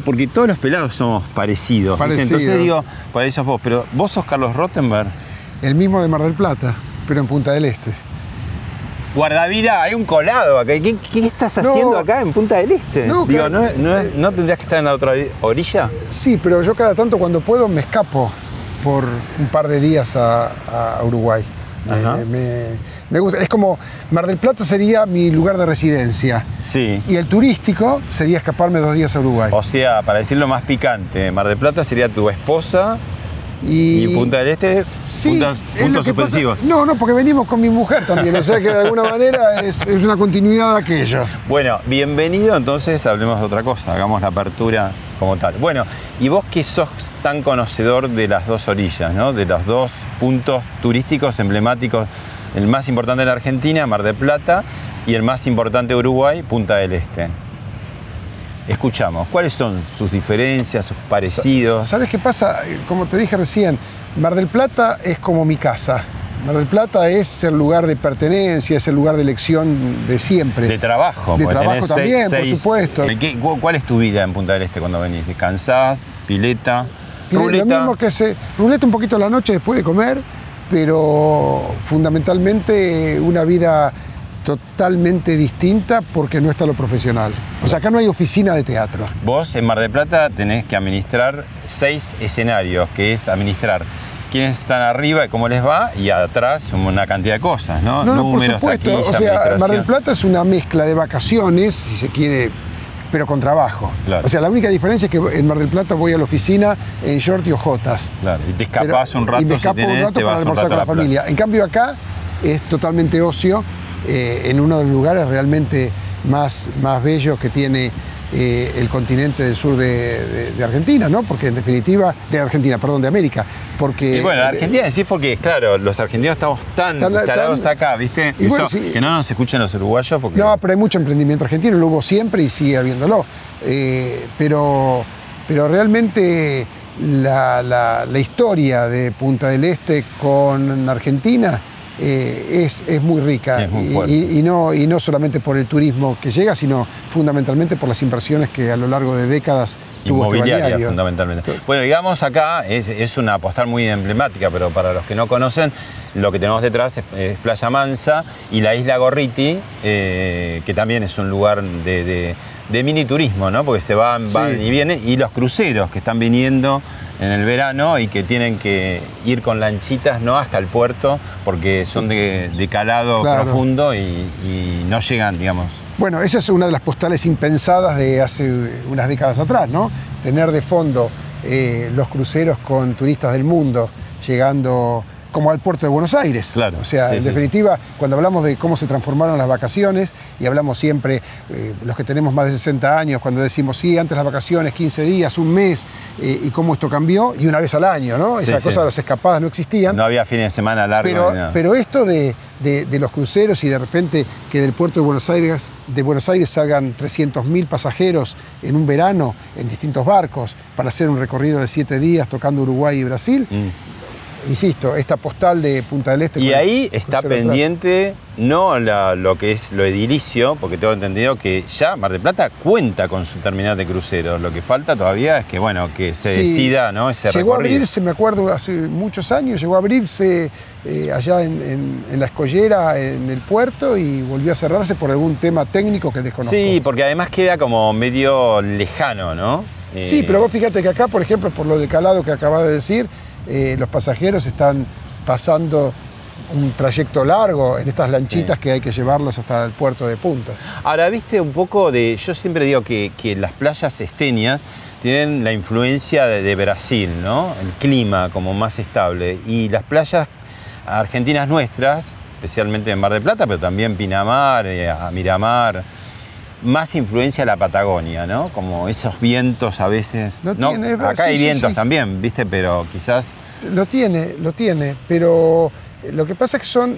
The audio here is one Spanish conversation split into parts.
No, porque todos los pelados somos parecidos. Entonces digo, por ahí sos vos, pero vos sos Carlos Rottenberg. El mismo de Mar del Plata, pero en Punta del Este. Guardavida, hay un colado acá. ¿Qué, qué estás No. haciendo acá en Punta del Este? No, digo, claro. ¿no, tendrías que estar en la otra orilla? Sí, pero yo cada tanto cuando puedo me escapo por un par de días a, a Uruguay. Me- Ajá. Me, me gusta. Es como Mar del Plata sería mi lugar de residencia. Sí. Y el turístico sería escaparme dos días a Uruguay. O sea, para decirlo más picante, Mar del Plata sería tu esposa y, Punta del Este, Sí, puntos, es puntos pasa-. No, no, porque venimos con mi mujer también. O sea que de alguna manera es, es una continuidad de aquello. Bueno, bienvenido, entonces hablemos de otra cosa, hagamos la apertura como tal. Bueno, y vos que sos tan conocedor de las dos orillas, ¿no? De los dos puntos turísticos emblemáticos, el más importante de la Argentina, Mar del Plata, y el más importante de Uruguay, Punta del Este. Escuchamos, ¿cuáles son sus diferencias, sus parecidos? ¿Sabes qué pasa? Como te dije recién, Mar del Plata es como mi casa. Mar del Plata es el lugar de pertenencia, es el lugar de elección de siempre. De trabajo, De trabajo también, seis- por supuesto. ¿En qué- cu- ¿Cuál es tu vida en Punta del Este cuando venís? ¿Descansás? ¿Pileta? Lo ¿Ruleta? mismo que se. Ruleta un poquito a la noche después de comer, pero fundamentalmente una vida totalmente distinta porque no está lo profesional. O sea, acá no hay oficina de teatro. Vos en Mar del Plata tenés que administrar seis escenarios, que es administrar quiénes están arriba y cómo les va, y atrás una cantidad de cosas, ¿no? No, no, por Números, supuesto. taquilla, o sea, Mar del. Plata es una mezcla de vacaciones, si se quiere, pero con trabajo. Claro. O sea, la única diferencia es que en Mar del Plata voy a la oficina en short y ojotas. Claro, y te Pero- escapás un rato, y me si tenés, un rato te para almorzar rato con la familia. En cambio acá es totalmente ocio, eh, en uno de los lugares realmente más, más bellos que tiene eh, el continente del sur de, de- de Argentina, ¿no? Porque en definitiva, de Argentina, perdón, de América. Porque, Y bueno, eh, Argentina decís porque, claro, los argentinos estamos tan Tan- instalados tan- acá, ¿viste? Y bueno, Eso- sí. Que no nos escuchen los uruguayos porque... No, pero hay mucho emprendimiento argentino, lo hubo siempre y sigue habiéndolo. Eh, pero, pero realmente la, la- la historia de Punta del Este con Argentina eh, es, es muy rica. Es muy Y- no, y no solamente por el turismo que llega, sino fundamentalmente por las inversiones que a lo largo de décadas tuvo este Inmobiliaria, fundamentalmente. Bueno, digamos acá, es, es una postal muy emblemática, pero para los que no conocen, lo que tenemos detrás es, es Playa Mansa y la isla Gorriti, eh, que también es un lugar de, de- de mini turismo, ¿no? Porque se van, Sí. van y vienen, y los cruceros que están viniendo en el verano y que tienen que ir con lanchitas, no hasta el puerto, porque son de, de calado Claro. profundo y, y no llegan, digamos. Bueno, esa es una de las postales impensadas de hace unas décadas atrás, ¿no? Tener de fondo eh, los cruceros con turistas del mundo llegando como al puerto de Buenos Aires. Claro, O sea, sí, en sí. definitiva, cuando hablamos de cómo se transformaron las vacaciones, y hablamos siempre, eh, los que tenemos más de 60 años, cuando decimos, sí, antes las vacaciones, 15 días, un mes, eh, y cómo esto cambió, y una vez al año, ¿no? Esa sí. cosa de las escapadas no existían. No había fines de semana largos Pero, esto de, de- de los cruceros y de repente que del puerto de Buenos Aires, de Buenos Aires salgan 300.000 pasajeros en un verano en distintos barcos para hacer un recorrido de siete días tocando Uruguay y Brasil, Mm. Insisto, esta postal de Punta del Este. Y ahí está pendiente no la- lo que es lo edilicio, porque tengo entendido que ya Mar del Plata cuenta con su terminal de cruceros. Lo que falta todavía es que, bueno, que se Sí. decida ¿no? ese Llegó a recorrido. abrirse, me acuerdo, hace muchos años, llegó a abrirse eh, allá en, en- en la escollera, en el puerto, y volvió a cerrarse por algún tema técnico que desconozco. Sí, porque además queda como medio lejano, ¿no? Sí, Eh, pero vos fíjate que acá, por ejemplo, por lo del calado que acabas de decir, eh, los pasajeros están pasando un trayecto largo en estas lanchitas Sí. que hay que llevarlos hasta el puerto de Punta. Ahora, viste un poco de. Yo siempre digo que, que las playas esteñas tienen la influencia de, de Brasil, ¿no? El clima como más estable. Y las playas argentinas nuestras, especialmente en Mar del Plata, pero también Pinamar, eh, Miramar, más influencia de la Patagonia, ¿no? Como esos vientos a veces. Lo tiene, es acá sí, hay vientos sí. también, ¿viste? Pero quizás. Lo tiene, lo tiene, pero lo que pasa es que son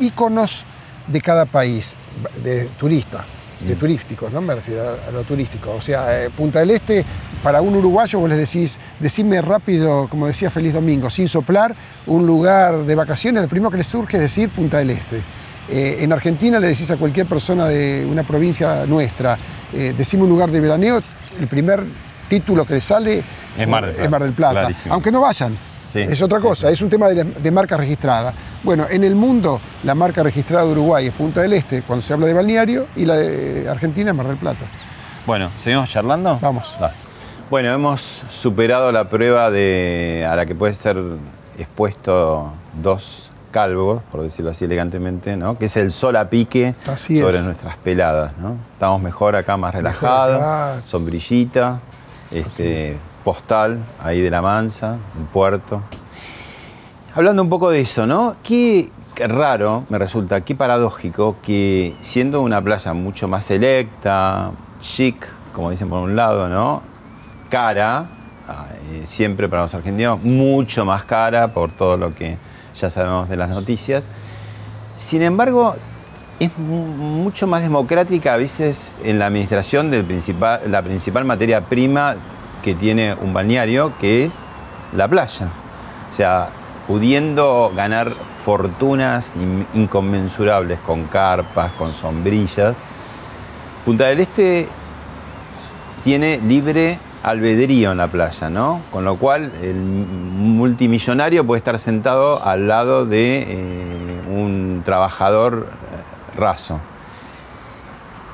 íconos de cada país, de turista, de Mm. turísticos, no me refiero a, a lo turístico. O sea, eh, Punta del Este, para un uruguayo vos les decís, decime rápido, como decía Feliz Domingo, sin soplar, un lugar de vacaciones, lo primero que les surge es decir Punta del Este. Eh, en Argentina le decís a cualquier persona de una provincia nuestra, eh, decime un lugar de veraneo, el primer título que le sale Es Mar del Plata, Mar del Plata. clarísimo. Aunque no vayan. Sí, es otra cosa, sí. es un tema de, de marca registrada. Bueno, en el mundo la marca registrada de Uruguay es Punta del Este cuando se habla de balneario y la de Argentina es Mar del Plata. Bueno, ¿seguimos charlando? Vamos. Dale. Bueno, hemos superado la prueba de, a la que puede ser expuesto dos calvos, por decirlo así elegantemente, ¿no? que es el sol a pique Así sobre es. nuestras peladas. ¿no? Estamos mejor acá, más relajados, acá. sombrillita, este, postal ahí de la Mansa, un puerto. Hablando un poco de eso, ¿no? Qué qué raro me resulta, qué paradójico que siendo una playa mucho más selecta, chic, como dicen por un lado, ¿no? Cara, ah, eh, siempre para los argentinos, mucho más cara por todo lo que ya sabemos de las noticias. Sin embargo, es mu- mucho más democrática a veces en la administración de la principal materia prima que tiene un balneario, que es la playa. O sea, pudiendo ganar fortunas in- inconmensurables con carpas, con sombrillas, Punta del Este tiene libre albedrío en la playa, ¿no? Con lo cual el multimillonario puede estar sentado al lado de eh, un trabajador eh, raso.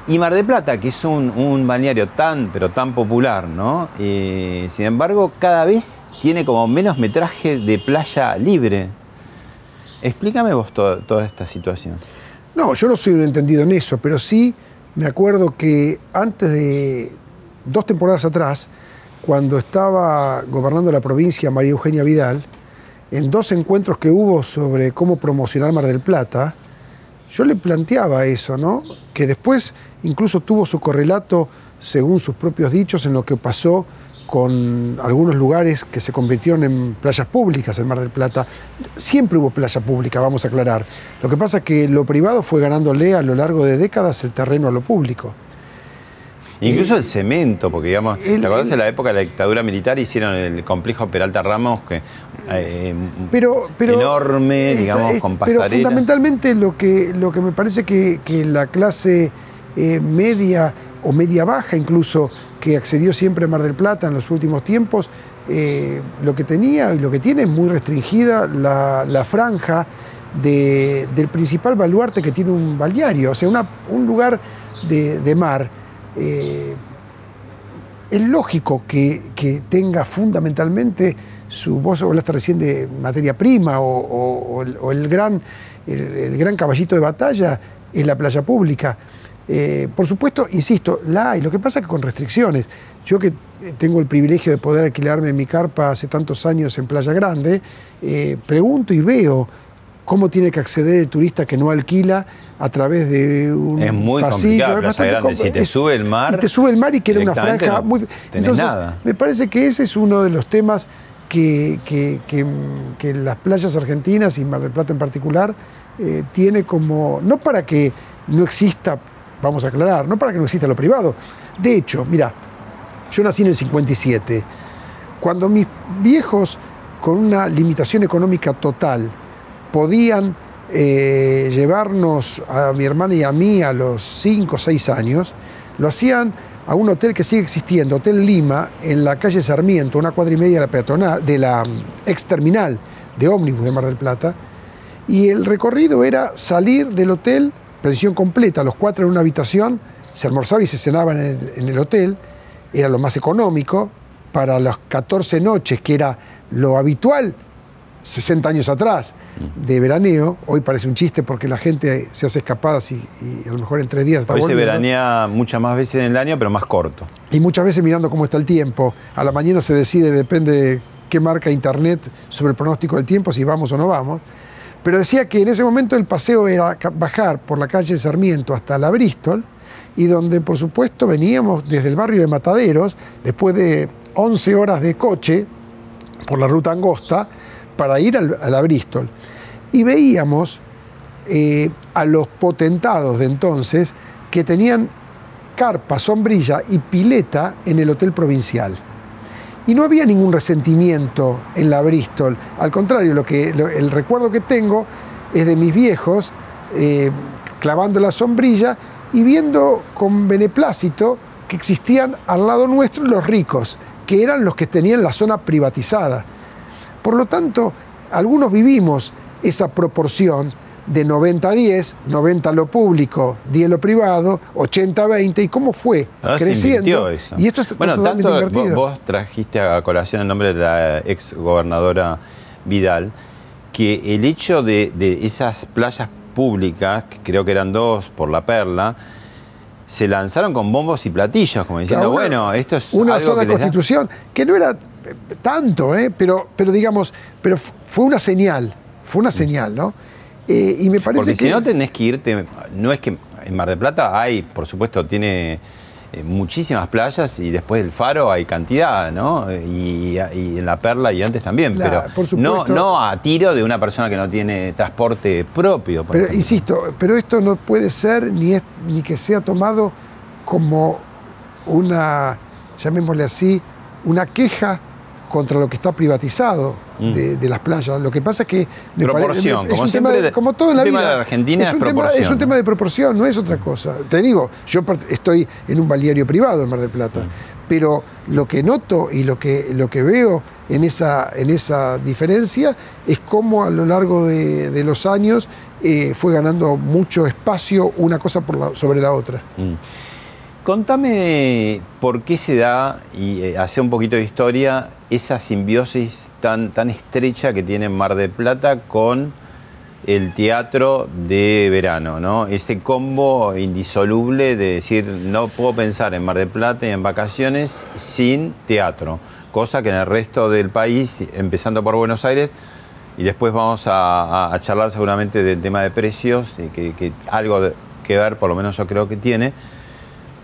Y Mar de Plata, que es un, balneario tan, pero tan popular, ¿no? Eh, sin embargo, cada vez tiene como menos metraje de playa libre. Explícame vos to- toda esta situación. No, yo no soy un entendido en eso, pero sí me acuerdo que antes de dos temporadas atrás, cuando estaba gobernando la provincia María Eugenia Vidal, en dos encuentros que hubo sobre cómo promocionar Mar del Plata, yo le planteaba eso, ¿no? Que después incluso tuvo su correlato, según sus propios dichos, en lo que pasó con algunos lugares que se convirtieron en playas públicas en Mar del Plata. Siempre hubo playa pública, vamos a aclarar. Lo que pasa es que lo privado fue ganándole a lo largo de décadas el terreno a lo público. Incluso el cemento, porque digamos, el- ¿te acordás el- en la época de la dictadura militar hicieron el complejo Peralta Ramos que eh, Pero, pero enorme, digamos, con Pero pasarela? fundamentalmente lo que, lo que me parece que, que la clase eh, media o media baja incluso que accedió siempre a Mar del Plata en los últimos tiempos, eh, lo que tenía y lo que tiene es muy restringida la, la franja de- del principal baluarte que tiene un balneario, o sea, una- un lugar de, de mar. Eh, es lógico que, que tenga fundamentalmente su, vos hablaste recién de materia prima o, el, gran, el, gran caballito de batalla es la playa pública. Eh, por supuesto, insisto, la hay. Lo que pasa es que con restricciones. Yo que tengo el privilegio de poder alquilarme mi carpa hace tantos años en Playa Grande, eh, pregunto y veo cómo tiene que acceder el turista que no alquila a través de un Es muy pasillo. complicado Es bastante Grande. Si te sube el mar, Y te sube el mar y queda una franja no muy... tenés Entonces, nada. me parece que ese es uno de los temas que, que- que- que las playas argentinas y Mar del Plata en particular eh, tiene como, no para que no exista, vamos a aclarar, no para que no exista lo privado. De hecho, mira, yo nací en el 57. Cuando mis viejos con una limitación económica total podían eh, llevarnos a mi hermana y a mí a los 5 o 6 años, lo hacían a un hotel que sigue existiendo, Hotel Lima, en la calle Sarmiento, una cuadra y media de la, peatonal, de la mm, ex terminal de ómnibus de Mar del Plata. Y el recorrido era salir del hotel, pensión completa, los cuatro en una habitación, se almorzaba y se cenaba en el, en el hotel, era lo más económico, para las 14 noches, que era lo habitual 60 años atrás de veraneo, hoy parece un chiste porque la gente se hace escapadas y, y a lo mejor en tres días está Hoy se veranea muchas más veces en el año, pero más corto. Y muchas veces mirando cómo está el tiempo. A la mañana se decide, depende qué marca internet sobre el pronóstico del tiempo, si vamos o no vamos. Pero decía que en ese momento el paseo era bajar por la calle Sarmiento hasta la Bristol, y donde por supuesto veníamos desde el barrio de Mataderos, después de 11 horas de coche por la ruta angosta, para ir al- a la Bristol. Y veíamos eh, a los potentados de entonces que tenían carpa, sombrilla y pileta en el hotel provincial. Y no había ningún resentimiento en la Bristol. Al contrario, lo que, el recuerdo que tengo es de mis viejos eh, clavando la sombrilla y viendo con beneplácito que existían al lado nuestro los ricos, que eran los que tenían la zona privatizada. Por lo tanto, algunos vivimos esa proporción de 90-10, 90 lo público, 10 lo privado, 80-20, y cómo fue Ahora creciendo. eso. Y esto es bueno, totalmente tanto vos, invertido. vos trajiste a colación el nombre de la ex gobernadora Vidal, que el hecho de, de esas playas públicas, que creo que eran dos por la Perla, se lanzaron con bombos y platillos, como diciendo, una- bueno, esto es una algo sola que les da- constitución, que no era eh, tanto, ¿eh? pero, pero digamos, pero fu- fue una señal, fue una señal, ¿no? Eh, y me parece Porque que si no tenés que irte, no es que en Mar del Plata hay, por supuesto, tiene eh, muchísimas playas y después del Faro hay cantidad, ¿no? Y, y en la Perla y antes también, Claro, pero por supuesto. no, no a tiro de una persona que no tiene transporte propio. por Pero ejemplo. insisto, pero esto no puede ser ni, es- ni que sea tomado como una, llamémosle así, una queja contra lo que está privatizado. De, de las playas. Lo que pasa es que me Proporción, es como un tema de- como todo en la el tema vida. de Argentina es un tema, proporción, es un ¿no? tema de proporción, no es otra cosa. Te digo, yo estoy en un balneario privado en Mar del Plata, Mm. pero lo que noto y lo que, lo que veo en esa, en esa diferencia es cómo a lo largo de, de los años eh, fue ganando mucho espacio una cosa por la- sobre la otra. Mm. Contame por qué se da, y eh, hace un poquito de historia, esa simbiosis tan, tan estrecha que tiene Mar del Plata con el teatro de verano, ¿no? Ese combo indisoluble de decir, no puedo pensar en Mar del Plata y en vacaciones sin teatro, cosa que en el resto del país, empezando por Buenos Aires, y después vamos a, charlar seguramente del tema de precios, que, que algo de- que ver, por lo menos yo creo que tiene.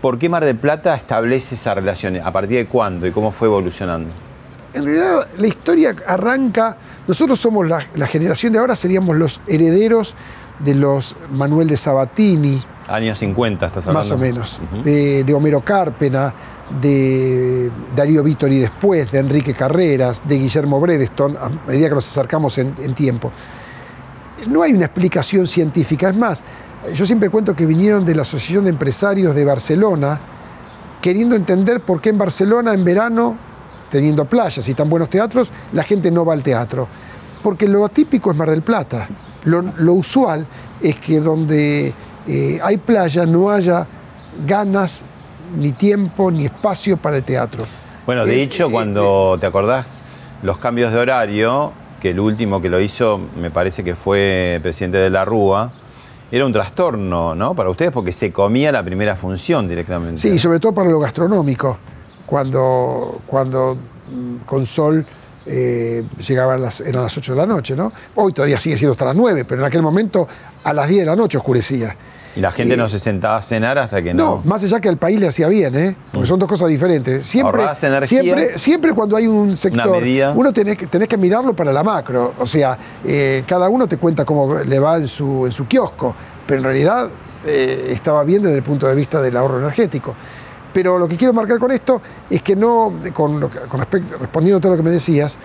¿Por qué Mar del Plata establece esa relación? ¿A partir de cuándo y cómo fue evolucionando? En realidad la historia arranca, nosotros somos la, la generación de ahora, seríamos los herederos de los Manuel de Sabatini, Años 50 estás hablando. más o menos, de, de Homero Cárpena, de Darío Vittori después, de Enrique Carreras, de Guillermo Bredeston, a medida que nos acercamos en, en tiempo. No hay una explicación científica, es más, yo siempre cuento que vinieron de la Asociación de Empresarios de Barcelona, queriendo entender por qué en Barcelona en verano, teniendo playas y tan buenos teatros, la gente no va al teatro. Porque lo atípico es Mar del Plata. Lo, lo usual es que donde eh, hay playa no haya ganas, ni tiempo, ni espacio para el teatro. Bueno, de Eh, hecho, eh, cuando te acordás los cambios de horario, que el último que lo hizo me parece que fue el presidente de la Rúa, era un trastorno, ¿no? Para ustedes, porque se comía la primera función directamente. Sí, sobre todo para lo gastronómico, cuando, cuando mm, con sol eh, llegaban las, eran las 8 de la noche, ¿no? Hoy todavía sigue siendo hasta las 9, pero en aquel momento a las 10 de la noche oscurecía. Y la gente Eh, no se sentaba a cenar hasta que No, no. más allá que al país le hacía bien, ¿eh? porque son dos cosas diferentes. Siempre, energía. siempre, siempre cuando hay un sector, medida. uno tenés que, tenés que mirarlo para la macro. O sea, eh, cada uno te cuenta cómo le va en su, en su kiosco, pero en realidad eh, estaba bien desde el punto de vista del ahorro energético. Pero lo que quiero marcar con esto es que no, con, con respecto, respondiendo a todo lo que me decías,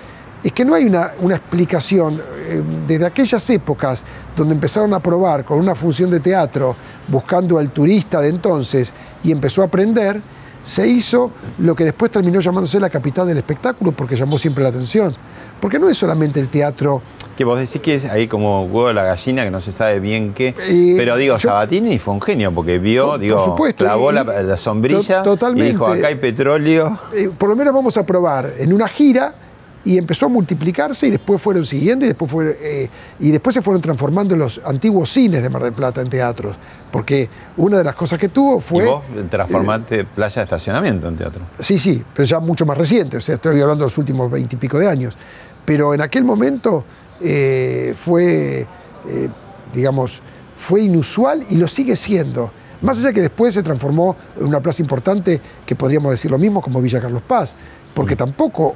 es que no hay una, una explicación. Eh, desde aquellas épocas donde empezaron a probar con una función de teatro, buscando al turista de entonces, y empezó a aprender, se hizo lo que después terminó llamándose la capital del espectáculo, porque llamó siempre la atención. Porque no es solamente el teatro que vos decís que es ahí como huevo de la gallina, que no se sabe bien qué. Eh, pero digo, yo- Sabatini fue un genio, porque vio, Por- digo, por supuesto, clavó y- la, la sombrilla to- totalmente. y dijo, acá hay petróleo. eh, por lo menos vamos a probar en una gira y empezó a multiplicarse y después fueron siguiendo y después, fue, eh, y después se fueron transformando los antiguos cines de Mar del Plata en teatros. Porque una de las cosas que tuvo fue... y vos transformaste playa de estacionamiento en teatro. Sí, sí, pero ya mucho más reciente, o sea, estoy hablando de los últimos veintipico de años. Pero en aquel momento eh, fue, eh, digamos, fue inusual y lo sigue siendo. Más allá que después se transformó en una plaza importante, que podríamos decir lo mismo como Villa Carlos Paz, porque tampoco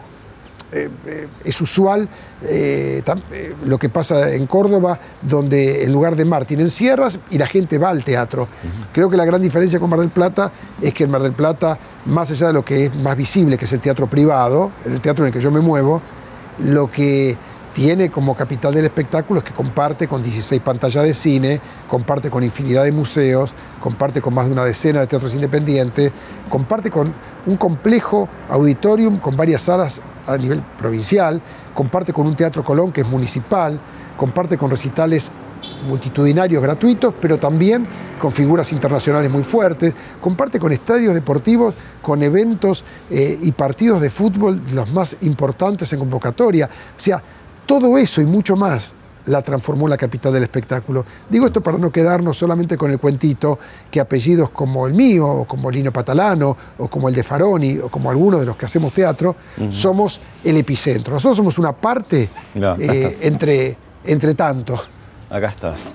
eh, eh, es usual eh, lo que pasa en Córdoba, donde en lugar de mar tienen sierras y la gente va al teatro. Creo que la gran diferencia con Mar del Plata es que en Mar del Plata, más allá de lo que es más visible, que es el teatro privado, el teatro en el que yo me muevo, lo que tiene como capital del espectáculo es que comparte con 16 pantallas de cine, comparte con infinidad de museos, comparte con más de una decena de teatros independientes, comparte con un complejo auditorium con varias salas a nivel provincial, comparte con un teatro Colón que es municipal, comparte con recitales multitudinarios gratuitos, pero también con figuras internacionales muy fuertes, comparte con estadios deportivos, con eventos eh, y partidos de fútbol los más importantes en convocatoria. Sea, todo eso y mucho más la transformó la capital del espectáculo. Digo esto para no quedarnos solamente con el cuentito que apellidos como el mío, o como Lino Patalano, o como el de Faroni, o como algunos de los que hacemos teatro, somos el epicentro. Nosotros somos una parte eh, entre, entre tanto. Acá estás.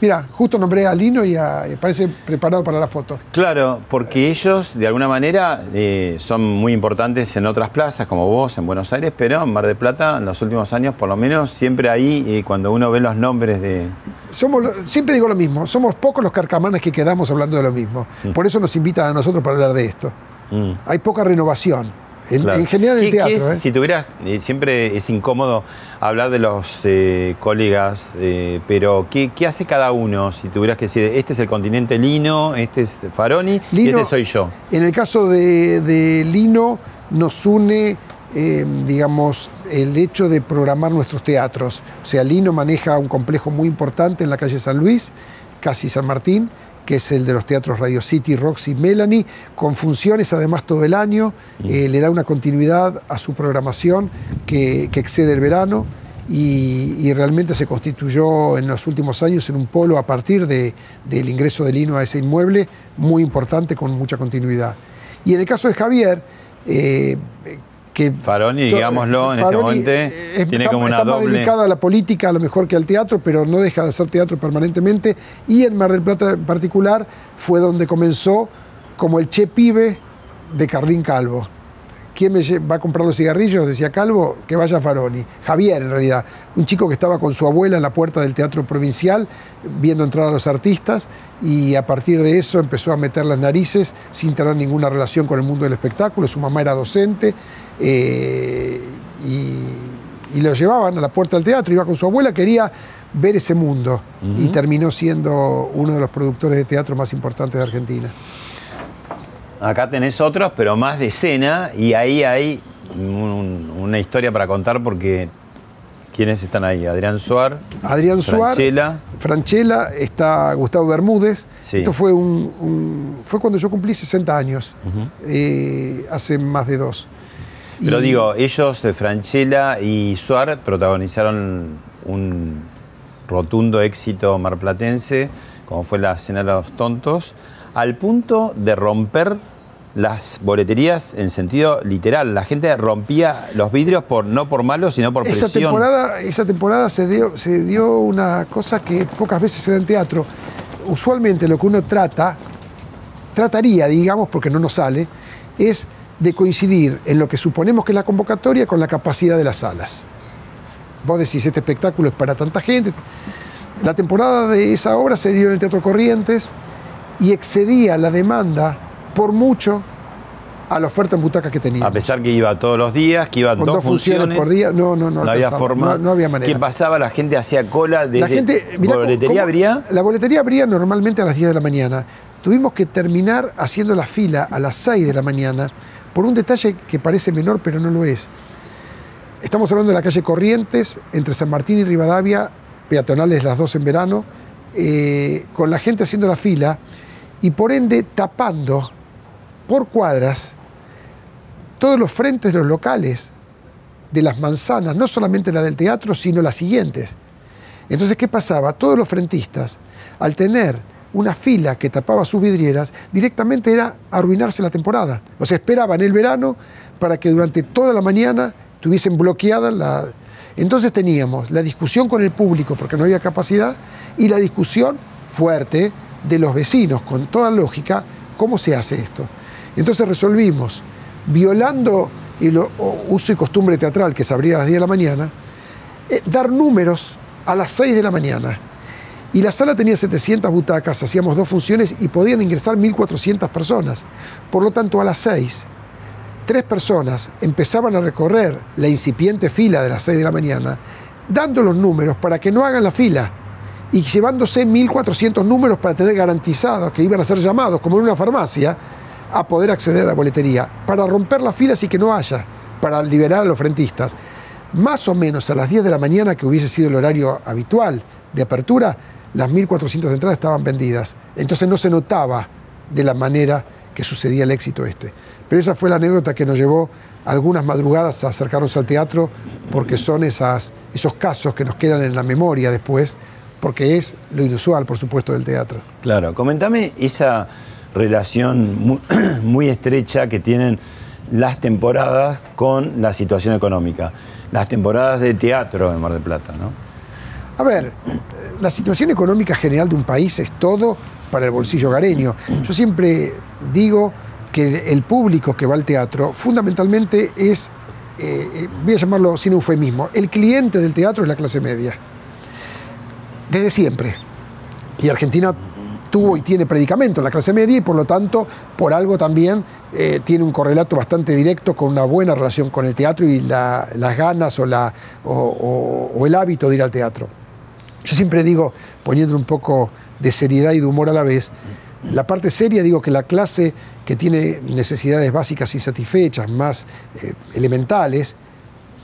Mira, justo nombré a Lino y, a- y parece preparado para la foto. Claro, porque ellos de alguna manera eh, son muy importantes en otras plazas, como vos en Buenos Aires, pero en Mar del Plata en los últimos años, por lo menos, siempre ahí, eh, cuando uno ve los nombres de... Somos, siempre digo lo mismo, somos pocos los carcamanes que quedamos hablando de lo mismo. Por eso nos invitan a nosotros para hablar de esto. Mm. Hay poca renovación. En, Claro. en general en ¿Qué- qué teatro. es? ¿eh? Si tuvieras, eh, siempre es incómodo hablar de los eh, colegas, eh, pero ¿qué, qué hace cada uno? Si tuvieras que decir, este es el continente Lino, este es Faroni y este soy yo. En el caso de, de Lino, nos une, eh, digamos, el hecho de programar nuestros teatros. O sea, Lino maneja un complejo muy importante en la calle San Luis, casi San Martín, que es el de los teatros Radio City, Roxy, Melanie, con funciones además todo el año. Eh, le da una continuidad a su programación que, que excede el verano. Y, y realmente se constituyó en los últimos años en un polo a partir de- del ingreso de Lino a ese inmueble muy importante con mucha continuidad. Y en el caso de Javier, eh, que Faroni, digámoslo, en este Faroni, momento eh, tiene está- como una está más dedicado a la política a lo mejor que al teatro, pero no deja de hacer teatro permanentemente. Y en Mar del Plata en particular fue donde comenzó como el che pibe de Carlín Calvo. ¿Quién me va a comprar los cigarrillos? Decía Calvo, que vaya Faroni. Javier, en realidad, un chico que estaba con su abuela en la puerta del teatro provincial, viendo entrar a los artistas, y a partir de eso empezó a meter las narices sin tener ninguna relación con el mundo del espectáculo. Su mamá era docente, eh, y, y lo llevaban a la puerta del teatro, iba con su abuela, quería ver ese mundo, y terminó siendo uno de los productores de teatro más importantes de Argentina. Acá tenés otros, pero más de escena, y ahí hay un- una historia para contar porque ¿quiénes están ahí? Adrián Suar, Adrián Suárez. Franchella, Franchella, está Gustavo Bermúdez. Sí. Esto fue, un, un- fue cuando yo cumplí 60 años, eh, hace más de dos. Pero Y- digo, ellos, eh, Franchella y Suar, protagonizaron un rotundo éxito marplatense, como fue la Cena de los Tontos, al punto de romper las boleterías en sentido literal. La gente rompía los vidrios por no por malo, sino por esa presión. temporada, esa temporada se, dio, se dio una cosa que pocas veces se da en teatro. Usualmente lo que uno trata, trataría, digamos, porque no nos sale, es de coincidir en lo que suponemos que es la convocatoria con la capacidad de las salas. Vos decís, este espectáculo es para tanta gente. La temporada de esa obra se dio en el Teatro Corrientes y excedía la demanda por mucho a la oferta en butacas que tenía. A pesar que iba todos los días, que iban Con dos, dos funciones por día, no, no, no No había forma. no- no había manera. ¿Qué pasaba? La gente hacía cola desde La gente, mirá cómo- boletería cómo- abría. La boletería abría normalmente a las 10 de la mañana. Tuvimos que terminar haciendo la fila a las 6 de la mañana por un detalle que parece menor, pero no lo es. Estamos hablando de la calle Corrientes, entre San Martín y Rivadavia, peatonales las dos en verano, eh, con la gente haciendo la fila y por ende tapando por cuadras todos los frentes de los locales de las manzanas, no solamente la del teatro, sino las siguientes. Entonces, ¿qué pasaba? Todos los frentistas, al tener una fila que tapaba sus vidrieras, directamente era arruinarse la temporada. O sea, esperaban el verano para que durante toda la mañana tuviesen bloqueada la... Entonces teníamos la discusión con el público, porque no había capacidad, y la discusión fuerte de los vecinos, con toda lógica, cómo se hace esto. Entonces resolvimos, violando el uso y costumbre teatral que se abría a las 10 de la mañana, eh, dar números a las 6 de la mañana. Y la sala tenía 700 butacas, hacíamos dos funciones y podían ingresar 1.400 personas. Por lo tanto, a las 6, tres personas empezaban a recorrer la incipiente fila de las 6 de la mañana, dando los números para que no hagan la fila y llevándose 1.400 números para tener garantizados que iban a ser llamados, como en una farmacia, a poder acceder a la boletería, para romper las filas y que no haya, para liberar a los frentistas. Más o menos a las 10 de la mañana, que hubiese sido el horario habitual de apertura, las 1.400 entradas estaban vendidas. Entonces no se notaba de la manera que sucedía el éxito este. Pero esa fue la anécdota que nos llevó algunas madrugadas a acercarnos al teatro, porque son esas, esos casos que nos quedan en la memoria después, porque es lo inusual, por supuesto, del teatro. Claro, comentame esa relación muy, muy estrecha que tienen las temporadas con la situación económica. Las temporadas de teatro en Mar del Plata, ¿no? A ver, la situación económica general de un país es todo para el bolsillo hogareño. Yo siempre digo que el público que va al teatro fundamentalmente es, eh, eh, voy a llamarlo sin eufemismo, el cliente del teatro es la clase media. Desde siempre. Y Argentina tuvo y tiene predicamento en la clase media y por lo tanto, por algo también eh, tiene un correlato bastante directo con una buena relación con el teatro y la- las ganas o el hábito de ir al teatro. Yo siempre digo, poniendo un poco de seriedad y de humor a la vez, la parte seria digo que la clase que tiene necesidades básicas insatisfechas, más eh, elementales,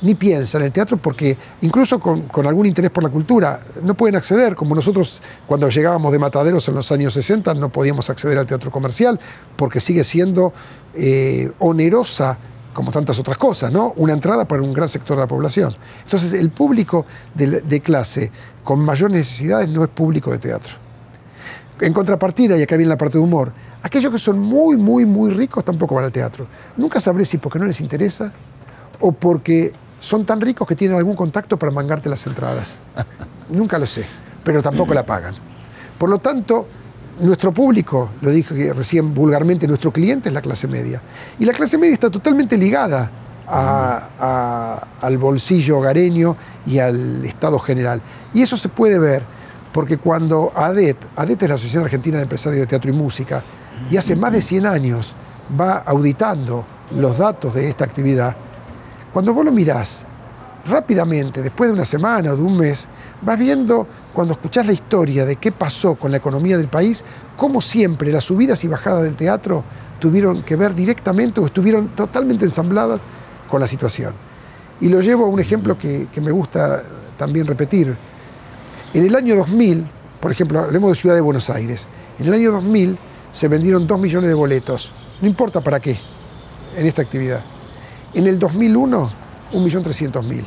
ni piensa en el teatro porque incluso con, algún interés por la cultura no pueden acceder, como nosotros cuando llegábamos de Mataderos en los años 60 no podíamos acceder al teatro comercial porque sigue siendo eh, onerosa como tantas otras cosas, ¿no? Una entrada para un gran sector de la población. Entonces el público de, de clase con mayores necesidades no es público de teatro. En contrapartida, y acá viene la parte de humor, aquellos que son muy, muy, muy ricos tampoco van al teatro. Nunca sabré si porque no les interesa o porque son tan ricos que tienen algún contacto para mangarte las entradas. Nunca lo sé, pero tampoco la pagan. Por lo tanto, nuestro público, lo dije recién vulgarmente, nuestro cliente es la clase media. Y la clase media está totalmente ligada a- al bolsillo hogareño y al Estado general. Y eso se puede ver porque cuando ADET, ADET es la Asociación Argentina de Empresarios de Teatro y Música, y hace más de 100 años va auditando los datos de esta actividad, cuando vos lo mirás rápidamente, después de una semana o de un mes, vas viendo, cuando escuchás la historia de qué pasó con la economía del país, cómo siempre las subidas y bajadas del teatro tuvieron que ver directamente o estuvieron totalmente ensambladas con la situación. Y lo llevo a un ejemplo que, me gusta también repetir. En el año 2000, por ejemplo, hablemos de Ciudad de Buenos Aires, en el año 2000 se vendieron 2 millones de boletos, no importa para qué, en esta actividad. En el 2001, 1.300.000.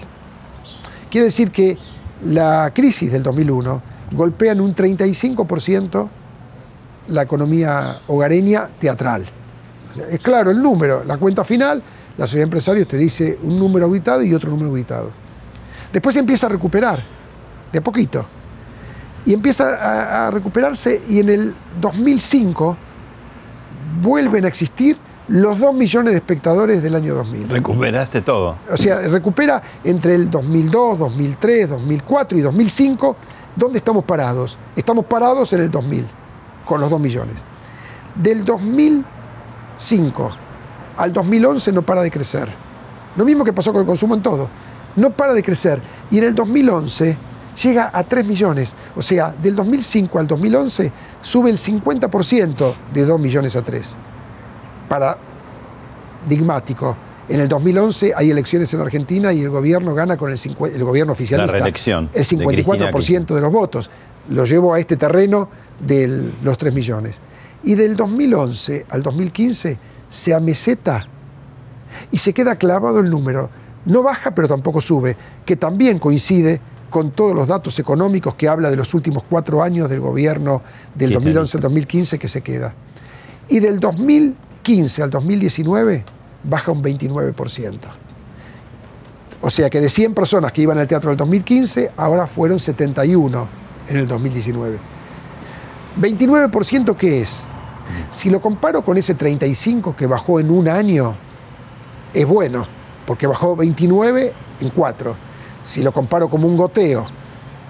Quiere decir que la crisis del 2001 golpea en un 35% la economía hogareña teatral. Es claro el número, la cuenta final, la sociedad de empresarios te dice un número auditado y otro número auditado. Después empieza a recuperar, de a poquito. Y empieza a, a recuperarse y en el 2005 vuelven a existir los 2 millones de espectadores del año 2000. Recuperaste todo. O sea, recupera entre el 2002, 2003, 2004 y 2005, ¿dónde estamos parados? Estamos parados en el 2000, con los 2 millones. Del 2005 al 2011 no para de crecer. Lo mismo que pasó con el consumo en todo. No para de crecer. Y en el 2011 llega a 3 millones. O sea, del 2005 al 2011 sube el 50% de 2 millones a 3. Paradigmático. En el 2011 hay elecciones en Argentina y el gobierno gana con el, el gobierno oficialista. La reelección. El 54% de, de los votos. Lo llevo a este terreno de los 3 millones. Y del 2011 al 2015 se ameseta y se queda clavado el número. No baja, pero tampoco sube, que también coincide con todos los datos económicos que habla de los últimos cuatro años del gobierno del 2011 al 2015 que se queda. Y del 2015 al 2019 baja un 29%. O sea que de 100 personas que iban al teatro del 2015, ahora fueron 71 en el 2019. ¿29% qué es? Si lo comparo con ese 35 que bajó en un año, es bueno, porque bajó 29 en 4. Si lo comparo como un goteo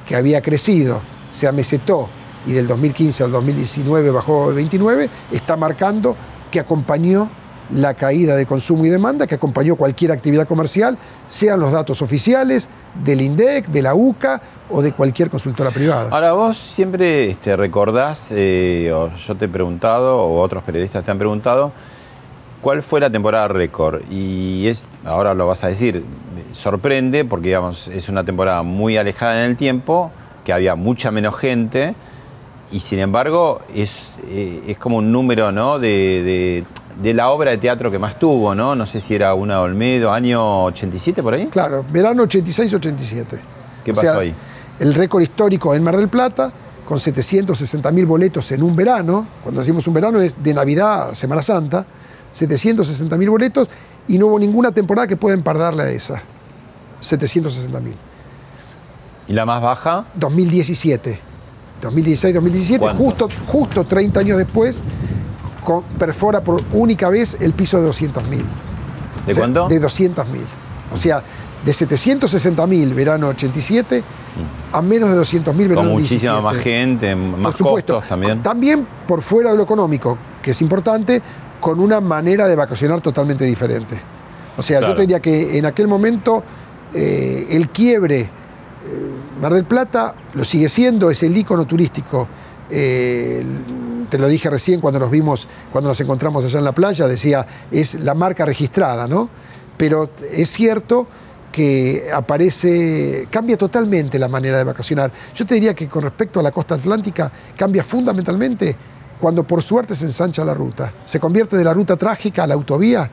que había crecido, se amesetó y del 2015 al 2019 bajó el 29, está marcando que acompañó la caída de consumo y demanda, que acompañó cualquier actividad comercial, sean los datos oficiales del INDEC, de la UCA o de cualquier consultora privada. Ahora, vos siempre este, recordás, eh, o yo te he preguntado, o otros periodistas te han preguntado, ¿Cuál fue la temporada récord? Y es, ahora lo vas a decir, sorprende porque digamos, es una temporada muy alejada en el tiempo, que había mucha menos gente, y sin embargo es, eh, es como un número ¿no? de, la obra de teatro que más tuvo, ¿no? No sé si era una Olmedo, año 87 por ahí. Claro, verano 86-87. ¿Qué pasó ahí? El récord histórico en Mar del Plata, con 760.000 boletos en un verano, cuando decimos un verano es de Navidad a Semana Santa, 760 mil boletos y no hubo ninguna temporada que pueda empardarle a esa. 760 mil. ¿Y la más baja? 2017. 2016-2017, justo, justo 30 años después, perfora por única vez el piso de 200 mil. ¿De cuánto? De 200 mil. O sea, de 760 mil verano 87 a menos de 200 mil verano Con muchísima más gente, más costos también. También por fuera de lo económico, que es importante, con una manera de vacacionar totalmente diferente. O sea, yo te diría que en aquel momento eh, el quiebre, eh, Mar del Plata lo sigue siendo, es el ícono turístico. Eh, te lo dije recién cuando nos vimos, cuando nos encontramos allá en la playa, decía, es la marca registrada, ¿no? Pero es cierto que aparece, cambia totalmente la manera de vacacionar. Yo te diría que con respecto a la costa atlántica, cambia fundamentalmente cuando por suerte se ensancha la ruta. Se convierte de la ruta trágica a la autovía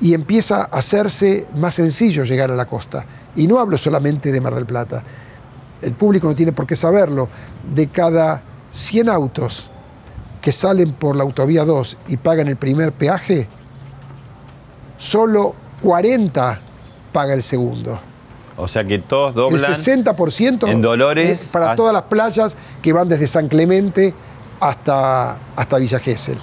y empieza a hacerse más sencillo llegar a la costa. Y no hablo solamente de Mar del Plata. El público no tiene por qué saberlo. De cada 100 autos que salen por la autovía 2 y pagan el primer peaje, solo 40 paga el segundo. O sea que todos doblan. El 60% en Dolores para todas las playas que van desde San Clemente hasta, hasta Villa Gesell.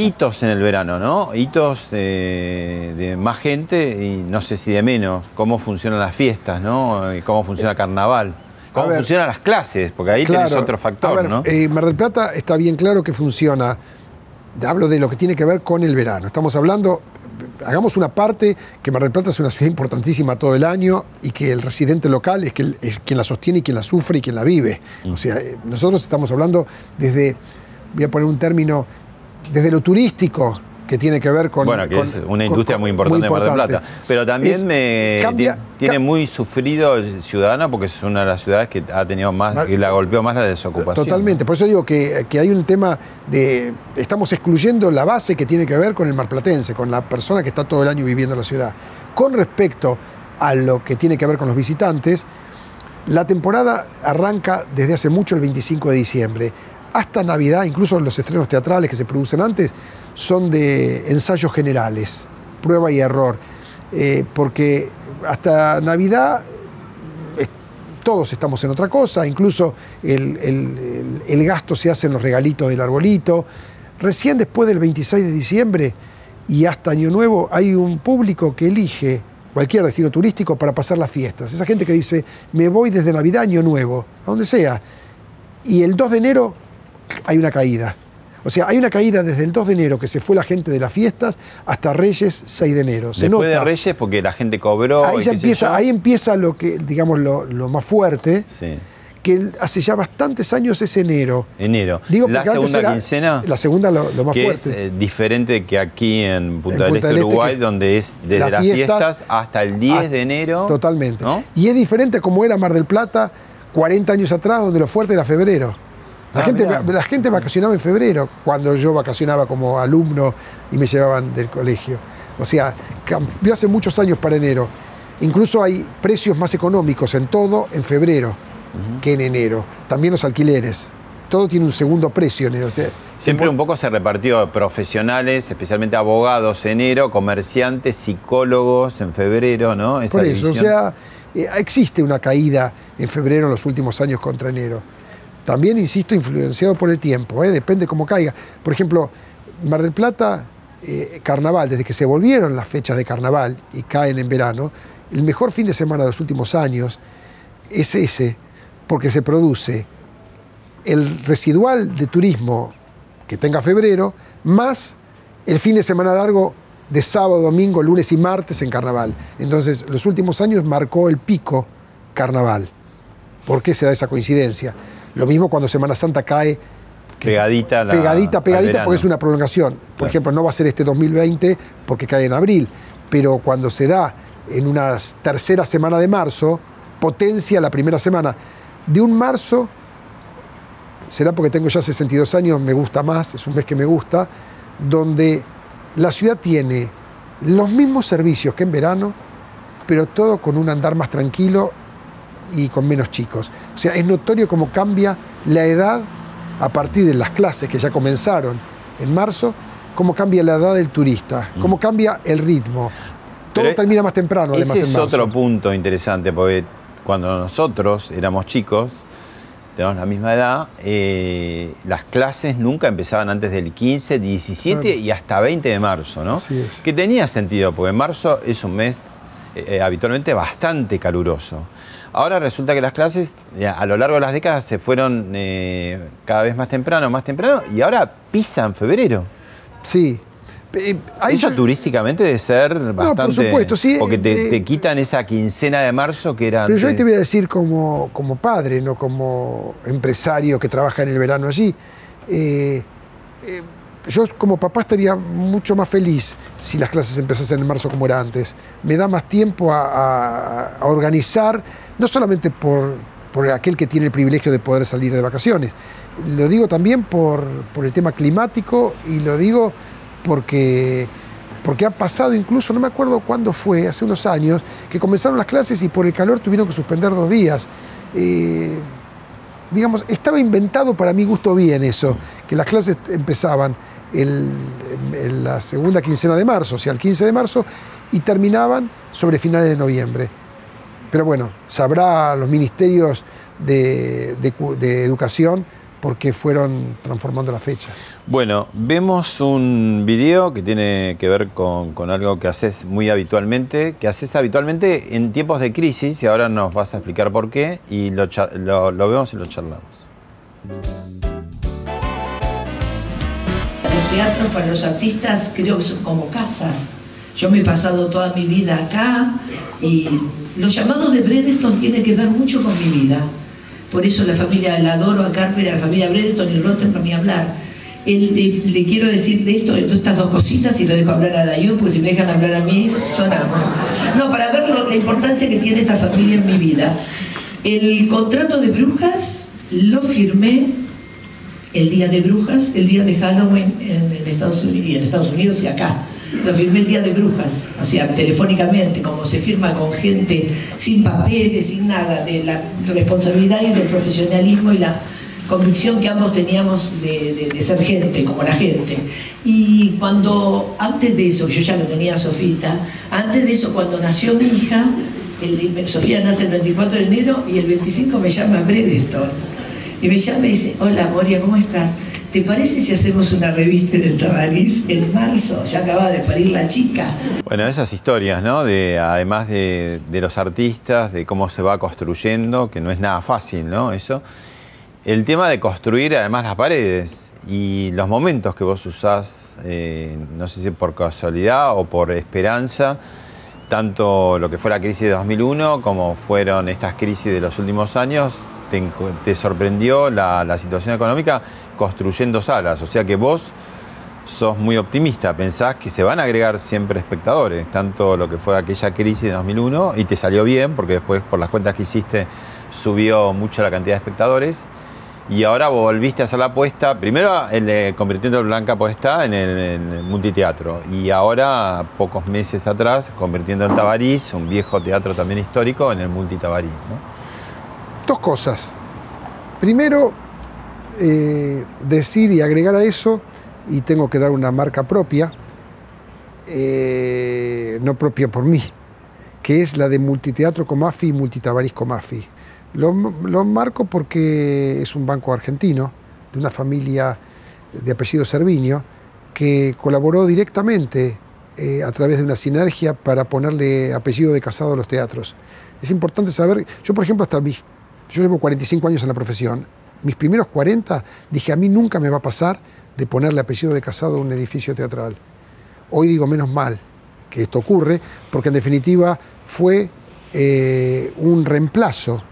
Hay hitos en el verano, ¿no? Hitos de, más gente y no sé si de menos. Cómo funcionan las fiestas, ¿no? cómo funciona el carnaval. ¿Cómo funcionan las clases? Porque ahí tenés otro factor, ¿no? Eh, Mar del Plata está bien claro que funciona. Hablo de lo que tiene que ver con el verano. Estamos hablando, hagamos una parte que Mar del Plata es una ciudad importantísima todo el año y que el residente local es, que, es quien la sostiene y quien la sufre y quien la vive. O sea, eh, nosotros estamos hablando desde, voy a poner un término desde lo turístico, que tiene que ver con... Bueno, que es una industria muy, importante de Mar del Plata. Pero también me, tiene muy sufrido el ciudadano porque es una de las ciudades que ha tenido más, que la golpeó más la desocupación. Totalmente, por eso digo que, que, hay un tema de... Estamos excluyendo la base que tiene que ver con el marplatense, con la persona que está todo el año viviendo en la ciudad. Con respecto a lo que tiene que ver con los visitantes, la temporada arranca desde hace mucho el 25 de diciembre hasta Navidad, incluso los estrenos teatrales que se producen antes, son de ensayos generales, prueba y error. Eh, porque hasta Navidad todos estamos en otra cosa, incluso el, el, gasto se hace en los regalitos del arbolito. Recién después del 26 de diciembre y hasta Año Nuevo hay un público que elige cualquier destino turístico para pasar las fiestas. Esa gente que dice, me voy desde Navidad, Año Nuevo, a donde sea. Y el 2 de enero hay una caída. O sea, hay una caída desde el 2 de enero que se fue la gente de las fiestas hasta Reyes 6 de enero. Se Después de Reyes porque la gente cobró. Ahí, empieza, ahí empieza lo que, digamos, lo, más fuerte. Que hace ya bastantes años es enero. Enero. Digo, la segunda quincena. La segunda lo, más que fuerte. Es eh, diferente que aquí en Punta, del, este, Uruguay, donde es desde las fiestas, hasta el 10 de enero. Totalmente. Y es diferente como era Mar del Plata 40 años atrás, donde lo fuerte era febrero. La, ah, gente, la gente vacacionaba en febrero, cuando yo vacacionaba como alumno y me llevaban del colegio. O sea, cambió hace muchos años para enero. Incluso hay precios más económicos en todo en febrero que en enero. También los alquileres. Todo tiene un segundo precio en enero. Siempre un poco se repartió profesionales, especialmente abogados en enero, comerciantes, psicólogos en febrero, ¿no? Esa Por eso, o sea, eh, existe una caída en febrero en los últimos años contra enero. También, insisto, influenciado por el tiempo, ¿eh? depende cómo caiga. Por ejemplo, Mar del Plata, eh, carnaval, desde que se volvieron las fechas de carnaval y caen en verano, el mejor fin de semana de los últimos años es ese, porque se produce el residual de turismo que tenga febrero, más el fin de semana largo de sábado, domingo, lunes y martes en carnaval. Entonces, los últimos años marcó el pico carnaval. ¿Por qué se da esa coincidencia? Lo mismo cuando Semana Santa cae. pegadita, la, pegadita, pegadita, porque es una prolongación. Por ejemplo, no va a ser este 2020 porque cae en abril, pero cuando se da en una tercera semana de marzo, potencia la primera semana. De un marzo, será porque tengo ya 62 años, me gusta más, es un mes que me gusta, donde la ciudad tiene los mismos servicios que en verano, pero todo con un andar más tranquilo y con menos chicos. O sea, es notorio cómo cambia la edad a partir de las clases que ya comenzaron en marzo, cómo cambia la edad del turista, cómo mm. cambia el ritmo. Todo termina más temprano. Ese es otro punto interesante, porque cuando nosotros éramos chicos, tenemos la misma edad, eh, las clases nunca empezaban antes del 15, 17 y hasta 20 de marzo, ¿no? Que tenía sentido, porque marzo es un mes eh, eh, habitualmente bastante caluroso. Ahora resulta que las clases a lo largo de las décadas se fueron eh, cada vez más temprano, más temprano, y ahora pisan febrero. Sí. Eh, Eso turísticamente debe ser bastante. No, por supuesto, sí. Porque te, eh, quitan esa quincena de marzo que era. Pero yo te voy a decir como, como padre, no como empresario que trabaja en el verano allí. Yo como papá estaría mucho más feliz si las clases empezasen en marzo como era antes. Me da más tiempo a organizar no solamente por, aquel que tiene el privilegio de poder salir de vacaciones, lo digo también por, el tema climático y lo digo porque, porque ha pasado incluso, no me acuerdo cuándo fue, hace unos años, que comenzaron las clases y por el calor tuvieron que suspender dos días. Eh, digamos, estaba inventado para mi gusto bien eso, que las clases empezaban en la segunda quincena de marzo, o sea, el 15 de marzo, y terminaban sobre finales de noviembre. Pero bueno, sabrá los ministerios de, educación por qué fueron transformando la fecha. Bueno, vemos un video que tiene que ver con, algo que haces muy habitualmente, que haces habitualmente en tiempos de crisis y ahora nos vas a explicar por qué y lo, lo vemos y lo charlamos. Los teatros para los artistas creo que son como casas. Yo me he pasado toda mi vida acá y los llamados de Bredeston tienen que ver mucho con mi vida. Por eso la familia la adoro a Carper, a la familia Bredeston y Rotten para mí hablar. Le, quiero decir de esto, de estas dos cositas y lo dejo hablar a Dayú, porque si me dejan hablar a mí, sonamos. No, para ver la importancia que tiene esta familia en mi vida. El contrato de brujas lo firmé el día de brujas, el día de Halloween en, en Estados Unidos, y en Estados Unidos y acá lo firmé el día de brujas, o sea, telefónicamente, como se firma con gente sin papeles, sin nada, de la responsabilidad y del profesionalismo y la convicción que ambos teníamos de, ser gente, como la gente. Y cuando, antes de eso, yo ya lo tenía Sofita, antes de eso, cuando nació mi hija, Sofía nace el 24 de enero y el 25 me llama Bredeston. Y me llama y dice, hola Moria, ¿cómo estás? ¿Te parece si hacemos una revista del Tabarís en marzo? Ya acaba de parir la chica. Bueno, esas historias, ¿no? De, además de, los artistas, de cómo se va construyendo, que no es nada fácil, ¿no? Eso. El tema de construir además las paredes y los momentos que vos usás, eh, no sé si por casualidad o por esperanza, tanto lo que fue la crisis de 2001 como fueron estas crisis de los últimos años, te, sorprendió la, la situación económica construyendo salas. O sea que vos sos muy optimista, pensás que se van a agregar siempre espectadores, tanto lo que fue aquella crisis de 2001, y te salió bien, porque después por las cuentas que hiciste subió mucho la cantidad de espectadores, y ahora volviste a hacer la apuesta, primero convirtiendo Blanca Podestá en el, multiteatro, y ahora, pocos meses atrás, convirtiendo en Tabarís, un viejo teatro también histórico, en el multitabarís. Dos cosas. Primero, eh, decir y agregar a eso, y tengo que dar una marca propia, eh, no propia por mí, que es la de Multiteatro Comafi y Multitabarís Comafi. Lo, marco porque es un banco argentino, de una familia de apellido Cerviño, que colaboró directamente eh, a través de una sinergia para ponerle apellido de casado a los teatros. Es importante saber, yo por ejemplo, hasta mis, yo llevo 45 años en la profesión, mis primeros 40 dije, a mí nunca me va a pasar de ponerle apellido de casado a un edificio teatral. Hoy digo, menos mal que esto ocurre, porque en definitiva fue eh, un reemplazo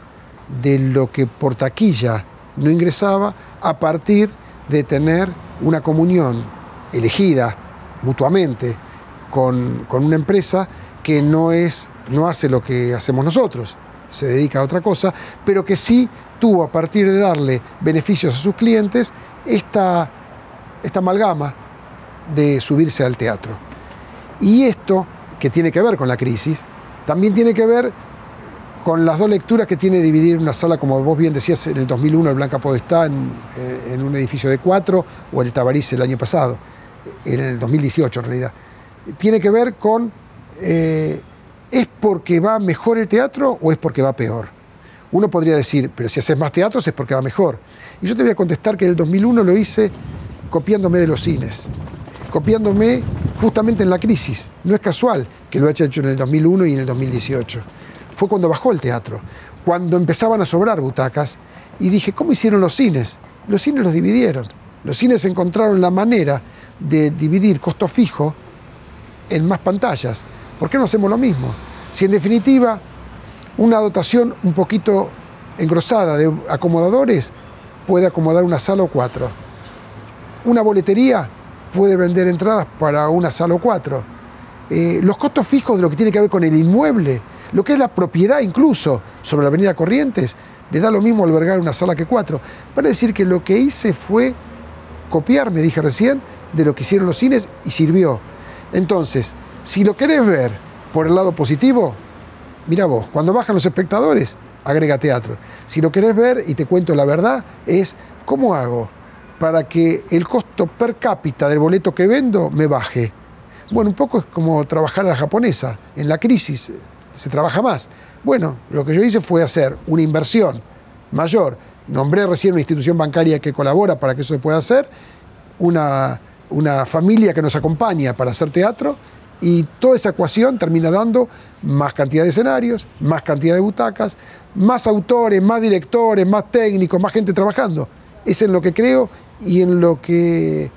de lo que por taquilla no ingresaba a partir de tener una comunión elegida mutuamente con, con una empresa que no, es, no hace lo que hacemos nosotros, se dedica a otra cosa, pero que sí tuvo a partir de darle beneficios a sus clientes esta, esta amalgama de subirse al teatro. Y esto, que tiene que ver con la crisis, también tiene que ver con las dos lecturas que tiene dividir una sala, como vos bien decías, en el 2001 el Blanca Podestá en, eh, en un edificio de cuatro, o el Tabarís el año pasado, en el 2018 en realidad. Tiene que ver con, eh, ¿es porque va mejor el teatro o es porque va peor? Uno podría decir, pero si haces más teatros es porque va mejor. Y yo te voy a contestar que en el 2001 lo hice copiándome de los cines, copiándome justamente en la crisis. No es casual que lo haya hecho en el 2001 y en el 2018. Fue cuando bajó el teatro, cuando empezaban a sobrar butacas y dije, ¿cómo hicieron los cines? Los cines los dividieron. Los cines encontraron la manera de dividir costo fijo en más pantallas. ¿Por qué no hacemos lo mismo? Si en definitiva una dotación un poquito engrosada de acomodadores puede acomodar una sala o cuatro. Una boletería puede vender entradas para una sala o cuatro. Eh, los costos fijos de lo que tiene que ver con el inmueble, lo que es la propiedad incluso sobre la avenida Corrientes, le da lo mismo albergar una sala que cuatro. Para decir que lo que hice fue copiar, me dije recién, de lo que hicieron los cines y sirvió. Entonces, si lo querés ver por el lado positivo, mira vos, cuando bajan los espectadores, agrega teatro. Si lo querés ver, y te cuento la verdad, es cómo hago para que el costo per cápita del boleto que vendo me baje. Bueno, un poco es como trabajar a la japonesa. En la crisis se trabaja más. Bueno, lo que yo hice fue hacer una inversión mayor. Nombré recién una institución bancaria que colabora para que eso se pueda hacer, una, una familia que nos acompaña para hacer teatro y toda esa ecuación termina dando más cantidad de escenarios, más cantidad de butacas, más autores, más directores, más técnicos, más gente trabajando. Es en lo que creo y en lo que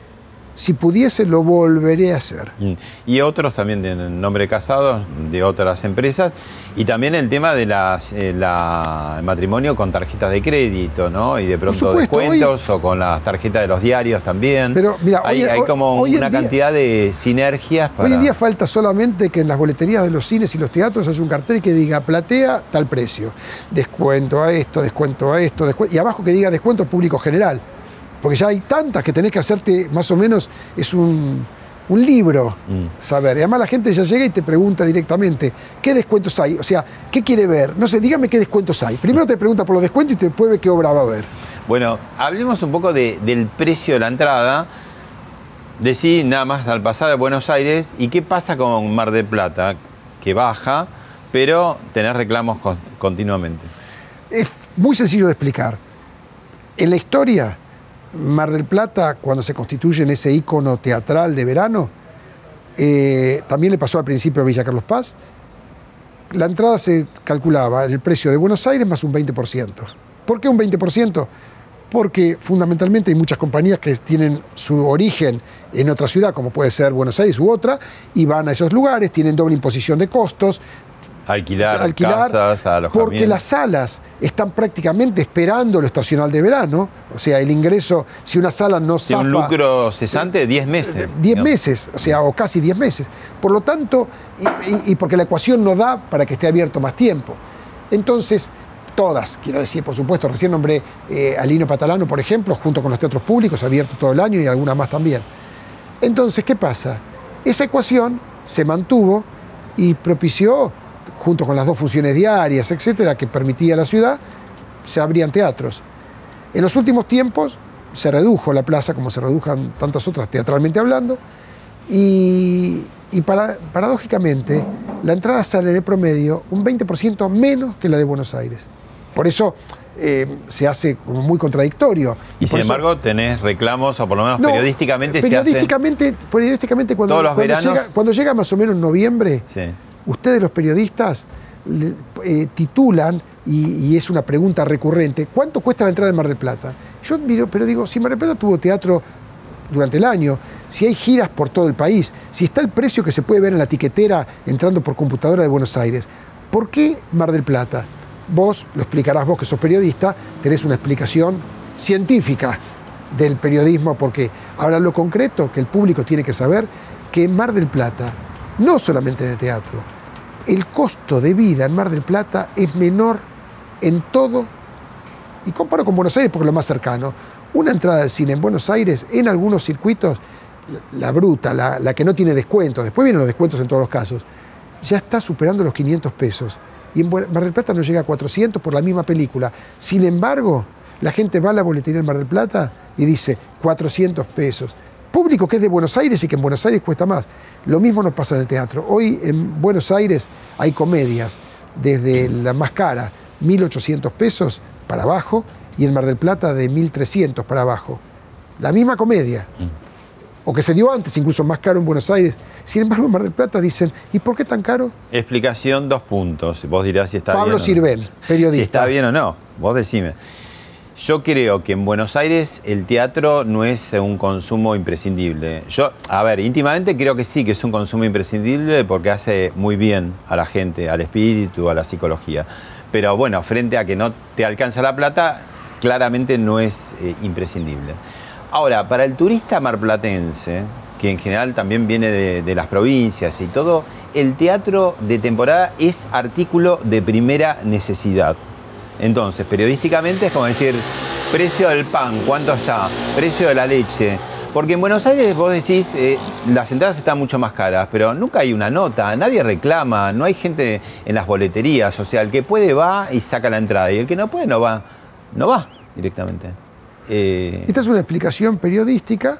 si pudiese lo volveré a hacer. Mm. Y otros también de nombre casado, de otras empresas, y también el tema de las, eh, el matrimonio con tarjetas de crédito, ¿no? Y de pronto descuentos o con las tarjetas de los diarios también. Pero mira, hay, hay como una cantidad de sinergias. Para... Hoy en día falta solamente que en las boleterías de los cines y los teatros haya un cartel que diga platea tal precio, descuento a esto, descuento a esto, descuento, y abajo que diga descuento público general porque ya hay tantas que tenés que hacerte, más o menos, es un, libro, mm. saber. Y además la gente ya llega y te pregunta directamente, ¿qué descuentos hay? O sea, ¿qué quiere ver? No sé, dígame qué descuentos hay. Primero te pregunta por los descuentos y después ve qué obra va a ver. Bueno, hablemos un poco del precio de la entrada. Decí nada más al pasar de Buenos Aires y qué pasa con Mar del Plata, que baja, pero tenés reclamos continuamente. Es muy sencillo de explicar. En la historia, Mar del Plata, cuando se constituye en ese ícono teatral de verano, eh, también le pasó al principio a Villa Carlos Paz, la entrada se calculaba en el precio de Buenos Aires más un 20%. ¿Por qué un 20%? Porque fundamentalmente hay muchas compañías que tienen su origen en otra ciudad, como puede ser Buenos Aires u otra, y van a esos lugares, tienen doble imposición de costos, Alquilar, casas, alojamientos. Porque las salas están prácticamente esperando lo estacional de verano. O sea, el ingreso, si una sala no Tiene un lucro cesante, 10 meses. 10 meses, o sea, o casi 10 meses. Por lo tanto, y, porque la ecuación no da para que esté abierto más tiempo. Entonces, todas, quiero decir, por supuesto, recién nombré eh, a Lino Patalano, por ejemplo, junto con los teatros públicos, abierto todo el año y algunas más también. Entonces, ¿qué pasa? Esa ecuación se mantuvo y propició junto con las dos funciones diarias, etcétera, que permitía la ciudad, se abrían teatros. En los últimos tiempos se redujo la plaza, como se redujan tantas otras teatralmente hablando, y, paradójicamente la entrada sale de promedio un 20% menos que la de Buenos Aires. Por eso eh, se hace como muy contradictorio. Y, sin embargo tenés reclamos, o por lo menos periodísticamente, se hacen... Periodísticamente cuando, todos los veranos... llega, cuando llega más o menos noviembre, ustedes los periodistas eh, titulan, y, es una pregunta recurrente, ¿cuánto cuesta la entrada en Mar del Plata? Yo miro, pero digo, si Mar del Plata tuvo teatro durante el año, si hay giras por todo el país, si está el precio que se puede ver en la tiquetera entrando por computadora de Buenos Aires, ¿por qué Mar del Plata? Vos, lo explicarás vos que sos periodista, tenés una explicación científica del periodismo, porque ahora lo concreto que el público tiene que saber, que Mar del Plata no solamente en el teatro. El costo de vida en Mar del Plata es menor en todo, y comparo con Buenos Aires porque es lo más cercano. Una entrada de cine en Buenos Aires, en algunos circuitos, la bruta, la, que no tiene descuentos, después vienen los descuentos en todos los casos, ya está superando los 500 pesos. Y en Mar del Plata no llega a 400 por la misma película. Sin embargo, la gente va a la boletería en Mar del Plata y dice 400 pesos público que es de Buenos Aires y que en Buenos Aires cuesta más. Lo mismo nos pasa en el teatro. Hoy en Buenos Aires hay comedias desde la más cara, 1.800 pesos para abajo, y en Mar del Plata de 1.300 para abajo. La misma comedia. Mm. O que se dio antes, incluso más caro en Buenos Aires. Sin embargo, en Mar del Plata dicen, ¿y por qué tan caro? Explicación, dos puntos. Vos dirás si está bien. Pablo Sirven, periodista. Si está bien o no, vos decime. Yo creo que en Buenos Aires el teatro no es un consumo imprescindible. Yo, a ver, íntimamente creo que sí, que es un consumo imprescindible porque hace muy bien a la gente, al espíritu, a la psicología. Pero bueno, frente a que no te alcanza la plata, claramente no es eh, imprescindible. Ahora, para el turista marplatense, que en general también viene de, de las provincias y todo, el teatro de temporada es artículo de primera necesidad. Entonces, periodísticamente es como decir, precio del pan, ¿cuánto está? Precio de la leche. Porque en Buenos Aires vos decís, eh, las entradas están mucho más caras, pero nunca hay una nota, nadie reclama, no hay gente en las boleterías, o sea, el que puede va y saca la entrada, y el que no puede no va, no va directamente. Eh, Esta es una explicación periodística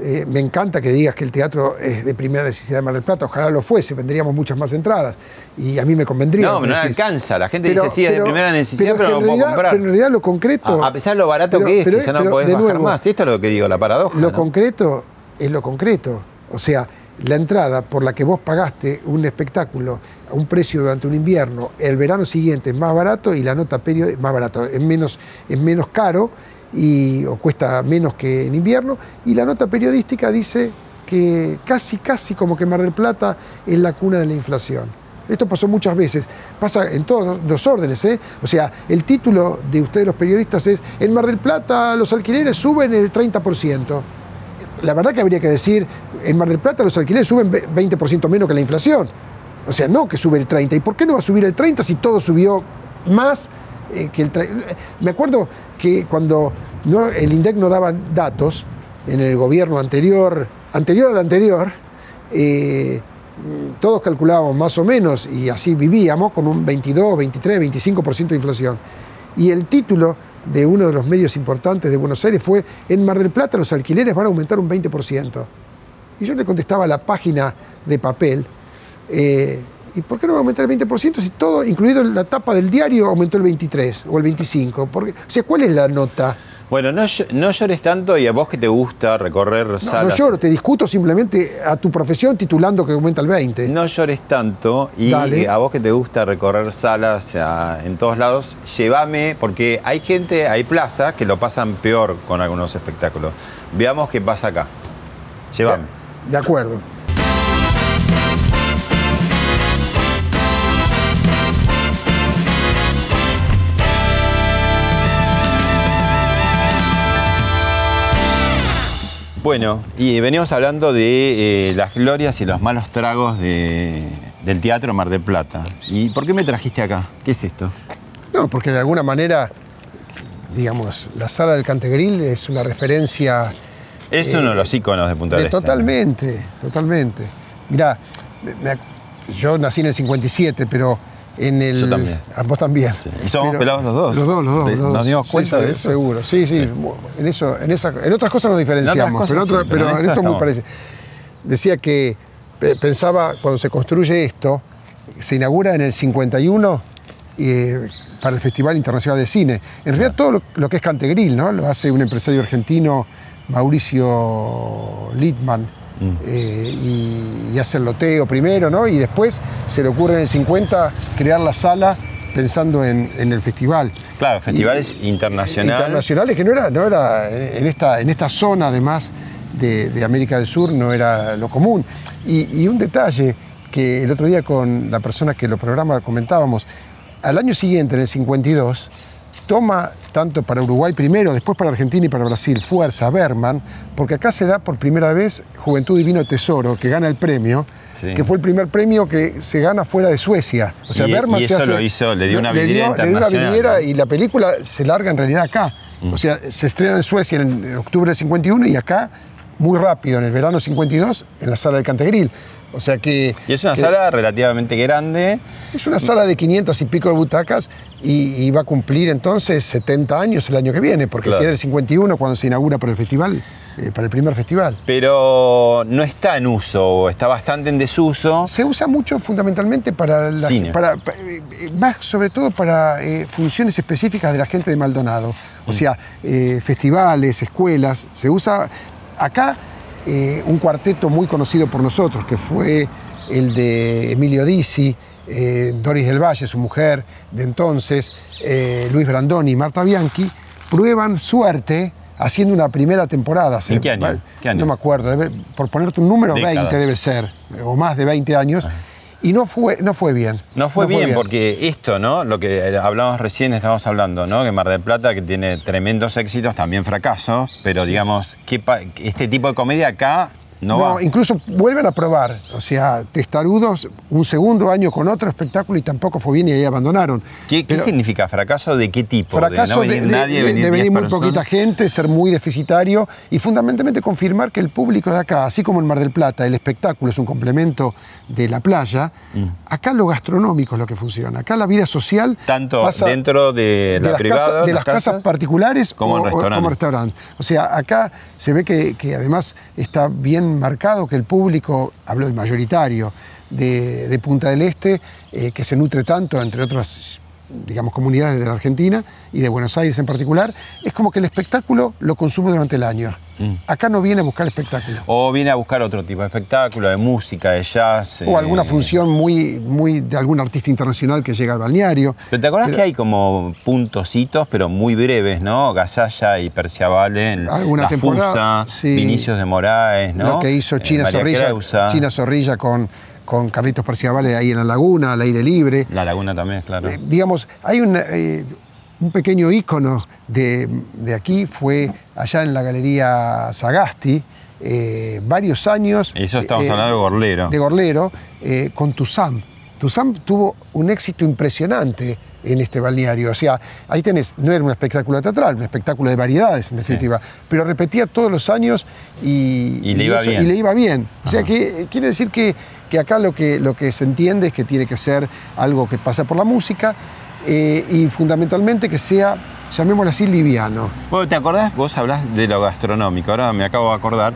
eh, me encanta que digas que el teatro es de primera necesidad de Mar del Plata, ojalá lo fuese, vendríamos muchas más entradas y a mí me convendría. No, no alcanza, la gente dice sí, es de primera necesidad, pero, no lo puedo comprar. Pero en realidad lo concreto... A, pesar de lo barato que es, que ya no podés bajar más, esto es lo que digo, la paradoja. Lo concreto es lo concreto, o sea, la entrada por la que vos pagaste un espectáculo a un precio durante un invierno, el verano siguiente es más barato y la nota periódica, más barato, es menos, es menos caro y, o cuesta menos que en invierno, y la nota periodística dice que casi, casi como que Mar del Plata es la cuna de la inflación. Esto pasó muchas veces, pasa en todos los órdenes. ¿eh? O sea, el título de ustedes los periodistas es, en Mar del Plata los alquileres suben el 30%. La verdad que habría que decir, en Mar del Plata los alquileres suben 20% menos que la inflación. O sea, no que sube el 30%. ¿Y por qué no va a subir el 30% si todo subió más eh, que el... Me acuerdo que cuando el INDEC no daba datos en el gobierno anterior, anterior al anterior, eh, todos calculábamos más o menos y así vivíamos con un 22, 23, 25% de inflación. Y el título de uno de los medios importantes de Buenos Aires fue, en Mar del Plata los alquileres van a aumentar un 20%. Y yo le contestaba a la página de papel, eh, ¿y por qué no va a aumentar el 20% si todo, incluido la tapa del diario, aumentó el 23 o el 25? Porque, o sea, ¿cuál es la nota? Bueno, no, no llores tanto y a vos que te gusta recorrer No, no salas. lloro, te discuto simplemente a tu profesión titulando que aumenta el 20. No llores tanto y Dale. a vos que te gusta recorrer salas a- en todos lados, llévame, porque hay gente, hay plazas que lo pasan peor con algunos espectáculos. Veamos qué pasa acá. Llévame. De acuerdo. Bueno, y venimos hablando de eh, las glorias y los malos tragos de- del teatro Mar del Plata. ¿Y por qué me trajiste acá? ¿Qué es esto? No, porque de alguna manera, digamos, la sala del Cantegril es una referencia Es uno de los íconos de Punta de- del Este. totalmente, totalmente. Mirá, me- me ac- yo nací en el 57, pero en el... Yo también. Ah, vos también. Sí. Y somos pelados los dos. Los dos, los dos. ¿Te- los dos. nos dimos cuenta sí, de eso? Seguro, sí, sí. En, eso, en, esa, en otras cosas nos diferenciamos, cosas pero, otra- pero pero en esto muy estamos. parece. Decía que pensaba, cuando se construye esto, se inaugura en el 51 eh, para el Festival Internacional de Cine. En realidad todo lo, lo que es Cantegril, ¿no? Lo hace un empresario argentino, Mauricio Littman, Mm. eh, y, y hace el loteo primero, ¿no? Y después se le ocurre en el 50 crear la sala pensando en, en el festival. Claro, festivales Y- internacionales. Internacionales que no era, no era en, esta, en esta zona además de, de América del Sur no era lo común. Y, y un detalle que el otro día con la persona que lo programa comentábamos, al año siguiente, en el 52, toma tanto para Uruguay primero, después para Argentina y para Brasil, fuerza Berman, porque acá se da por primera vez Juventud Divino Tesoro, que gana el premio, Sí. que fue el primer premio que se gana fuera de Suecia. O sea, Y- Berman y se eso hace- lo hizo, le dio una vidriera le dio una vidriera y la película se larga en realidad acá. Mm. O sea, se estrena en Suecia en, en octubre del 51 y acá muy rápido, en el verano 52, en la sala de Cantegril. O sea que... Y es una que sala relativamente grande. Es una sala de 500 y pico de butacas y, y va a cumplir entonces 70 años el año que viene, porque Claro. si era el 51 cuando se inaugura para el festival, eh, para el primer festival. Pero no está en uso, o está bastante en desuso. Se usa mucho fundamentalmente para, la- Cine. para- pa- eh, eh, más sobre todo para eh, funciones específicas de la gente de Maldonado. Mm. O sea, eh, festivales, escuelas. Se usa acá un cuarteto muy conocido por nosotros, que fue el de Emilio Dizzi, eh, Doris del Valle, su mujer de entonces, eh, Luis Brandoni y Marta Bianchi, prueban suerte haciendo una primera temporada. ¿En qué año? ¿Qué años? No me acuerdo, debe- por ponerte un número, Décadas. 20 debe ser, o más de 20 años, y no fue, no fue bien. No fue bien, porque esto, ¿no? Lo que eh, hablamos recién, estamos hablando, ¿no? Que Mar del Plata, que tiene tremendos éxitos, también fracasos, pero digamos, ¿qué pa- este tipo de comedia acá no, incluso vuelven a probar, o sea, testarudos, un segundo año con otro espectáculo y tampoco fue bien y ahí abandonaron. ¿Qué, qué significa? ¿Fracaso de qué tipo? Fracaso de no venir de, nadie, de- venir de 10 venir muy poquita gente, ser muy deficitario y fundamentalmente confirmar que el público de acá, así como en Mar del Plata, el espectáculo es un complemento de la playa, Mm. acá lo gastronómico es lo que funciona. Acá la vida social Tanto pasa dentro de, la las, privada, casas, de las casas, particulares como o- o restaurantes. como restaurantes. O sea, acá se ve que, que además está bien marcado que el público, hablo del mayoritario, de, Punta del Este, eh, que se nutre tanto, entre otras digamos, comunidades de la Argentina y de Buenos Aires en particular, es como que el espectáculo lo consume durante el año. Mm. Acá no viene a buscar espectáculo. O viene a buscar otro tipo de espectáculo, de música, de jazz. O eh, alguna función muy, muy de algún artista internacional que llega al balneario. Pero te acordás Pero- que hay como puntositos, pero muy breves, ¿no? Gasalla y Alguna La temporada, Fusa, sí. Vinicius de Moraes, ¿no? Lo que hizo Eh, China María Zorrilla, Creusa, China Zorrilla con, con Carlitos Perciabale ahí en la laguna, al aire libre. La Laguna también, claro. Eh, digamos, hay un, eh, un pequeño ícono de, de aquí, fue allá en la Galería Sagasti, eh, varios años. Eso estamos hablando de Gorlero. De Gorlero, con Tuzam. Tuzam tuvo un éxito impresionante en este balneario. O sea, ahí tenés, no era un espectáculo teatral, un espectáculo de variedades, en definitiva, pero repetía todos los años y, Y le iba y le iba bien. O sea, que quiere decir que, que acá lo que, lo que se entiende es que tiene que ser algo que pasa por la música eh, y fundamentalmente que sea, llamémoslo así, liviano. Bueno, ¿te acordás? Vos hablás de lo gastronómico, ahora me acabo de acordar.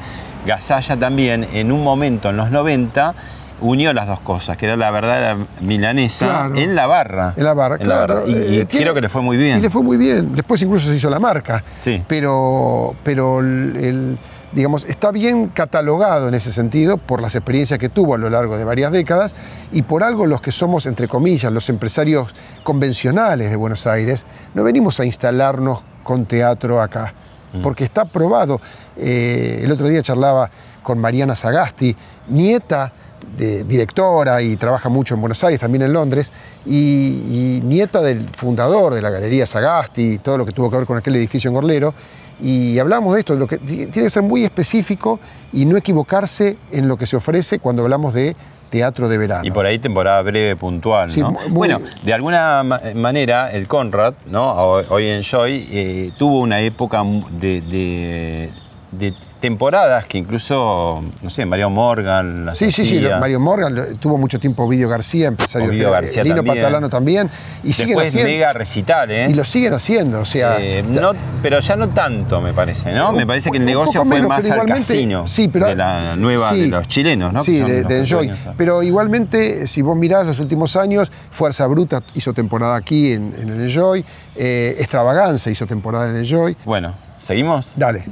Gasalla también, en un momento, en los 90, unió las dos cosas, que era la verdad milanesa Claro. en la barra. En la barra, En la claro. barra. Y, y Eh, creo que le fue muy bien. Y le fue muy bien. Después incluso se hizo la marca. Sí. Pero, pero el, el- digamos, está bien catalogado en ese sentido por las experiencias que tuvo a lo largo de varias décadas y por algo los que somos, entre comillas, los empresarios convencionales de Buenos Aires, no venimos a instalarnos con teatro acá, porque está probado. Eh, el otro día charlaba con Mariana Sagasti, nieta de directora y trabaja mucho en Buenos Aires, también en Londres, y, y nieta del fundador de la Galería Sagasti y todo lo que tuvo que ver con aquel edificio en Gorlero. Y hablamos de esto, de lo que ti- tiene que ser muy específico y no equivocarse en lo que se ofrece cuando hablamos de teatro de verano. Y por ahí temporada breve, puntual, Sí, ¿no? muy- Bueno, de alguna ma- manera el Conrad, ¿no? Hoy en Joy, eh, tuvo una época de- de temporadas que incluso, no sé, Mario Morgan Sí, sí, sí. Mario Morgan, tuvo mucho tiempo Ovidio García, empresario Ovidio García Lino también. Patalano también, y siguen Después haciendo. mega recitales. y lo siguen haciendo, o sea. Eh, no, pero ya no tanto, me parece, ¿no? Me parece que el negocio fue menos, más al casino sí, pero- de la nueva, sí, de los chilenos, ¿no? Sí, de, Enjoy. Pero igualmente, si vos mirás los últimos años, Fuerza Bruta hizo temporada aquí en, en el Enjoy, eh, Extravaganza hizo temporada en el Enjoy. Bueno, ¿seguimos? Dale.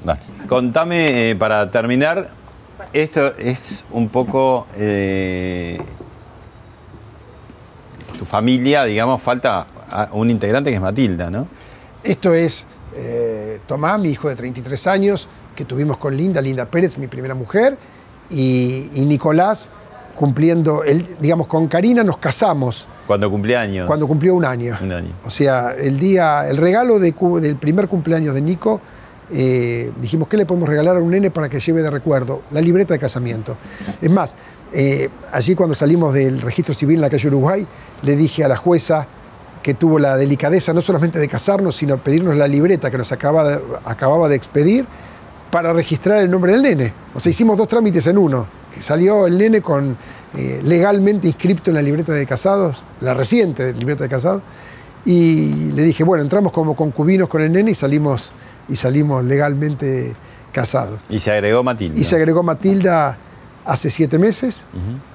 Contame, eh, para terminar, esto es un poco eh, tu familia, digamos, falta un integrante que es Matilda, ¿no? Esto es eh, Tomás, mi hijo de 33 años, que tuvimos con Linda, Linda Pérez, mi primera mujer, y, y Nicolás cumpliendo, el, digamos, con Karina nos casamos Cuando cumpleaños. cuando cumplió un año. Un año. O sea, el día, el regalo de del primer cumpleaños de Nico, eh, dijimos, ¿qué le podemos regalar a un nene para que lleve de recuerdo? La libreta de casamiento. Es más, eh, allí cuando salimos del registro civil en la calle Uruguay, le dije a la jueza que tuvo la delicadeza no solamente de casarnos, sino pedirnos la libreta que nos acababa de expedir para registrar el nombre del nene. O sea, hicimos dos trámites en uno. Salió el nene con eh, legalmente inscripto en la libreta de casados, la reciente libreta de casados, y le dije, bueno, entramos como concubinos con el nene y salimos, y salimos legalmente casados. Y se agregó Matilda. Y se agregó Matilda hace siete meses,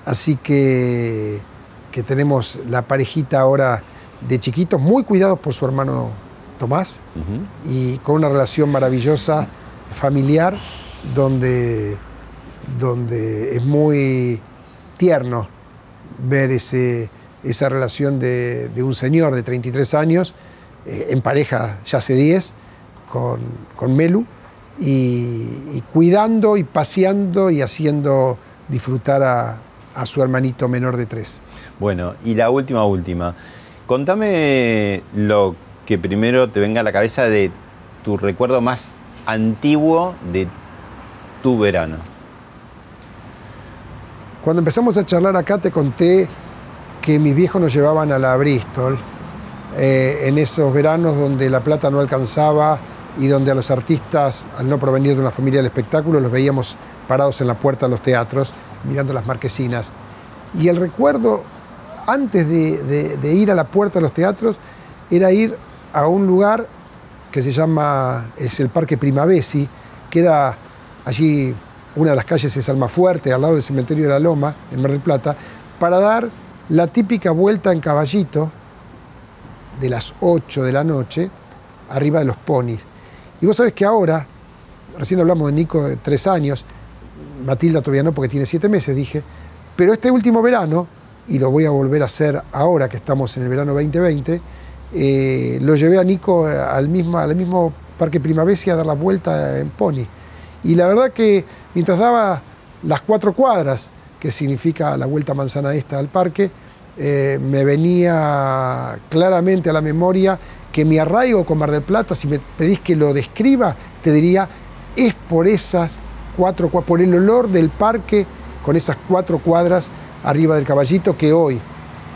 así que, que tenemos la parejita ahora de chiquitos, muy cuidados por su hermano Tomás, y con una relación maravillosa, familiar, donde, donde es muy tierno ver ese, esa relación de, de un señor de 33 años, eh, en pareja ya hace 10, con, con Melu, y, y cuidando y paseando y haciendo disfrutar a, a su hermanito menor de 3. Bueno, y la última, última. Contame lo que primero te venga a la cabeza de tu recuerdo más antiguo de tu verano. Cuando empezamos a charlar acá te conté que mis viejos nos llevaban a la Bristol eh, en esos veranos donde la plata no alcanzaba y donde a los artistas, al no provenir de una familia del espectáculo, los veíamos parados en la puerta de los teatros, mirando las marquesinas. Y el recuerdo, antes de, ir a la puerta de los teatros, era ir a un lugar que se llama, es el Parque Primavesi, queda allí, una de las calles es Almafuerte, al lado del cementerio de la Loma, en Mar del Plata, para dar la típica vuelta en caballito de las 8 de la noche, arriba de los ponis. Y vos sabés que ahora, recién hablamos de Nico de tres años, Matilda todavía no porque tiene siete meses, dije, pero este último verano, y lo voy a volver a hacer ahora que estamos en el verano 2020, eh, lo llevé a Nico al mismo, al mismo Parque Primavesi a dar la vuelta en pony. Y la verdad que mientras daba las cuatro cuadras, que significa la vuelta manzana esta al parque, eh, me venía claramente a la memoria que mi arraigo con Mar del Plata, si me pedís que lo describa, te diría, es por esas cuatro, cua- por el olor del parque con esas cuatro cuadras arriba del caballito que hoy,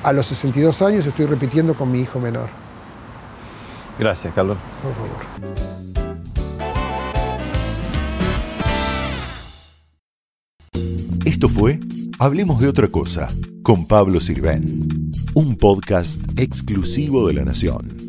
a los 62 años, estoy repitiendo con mi hijo menor. Gracias, Carlos. Por favor. Esto fue Hablemos de otra cosa con Pablo Sirven, un podcast exclusivo de la Nación.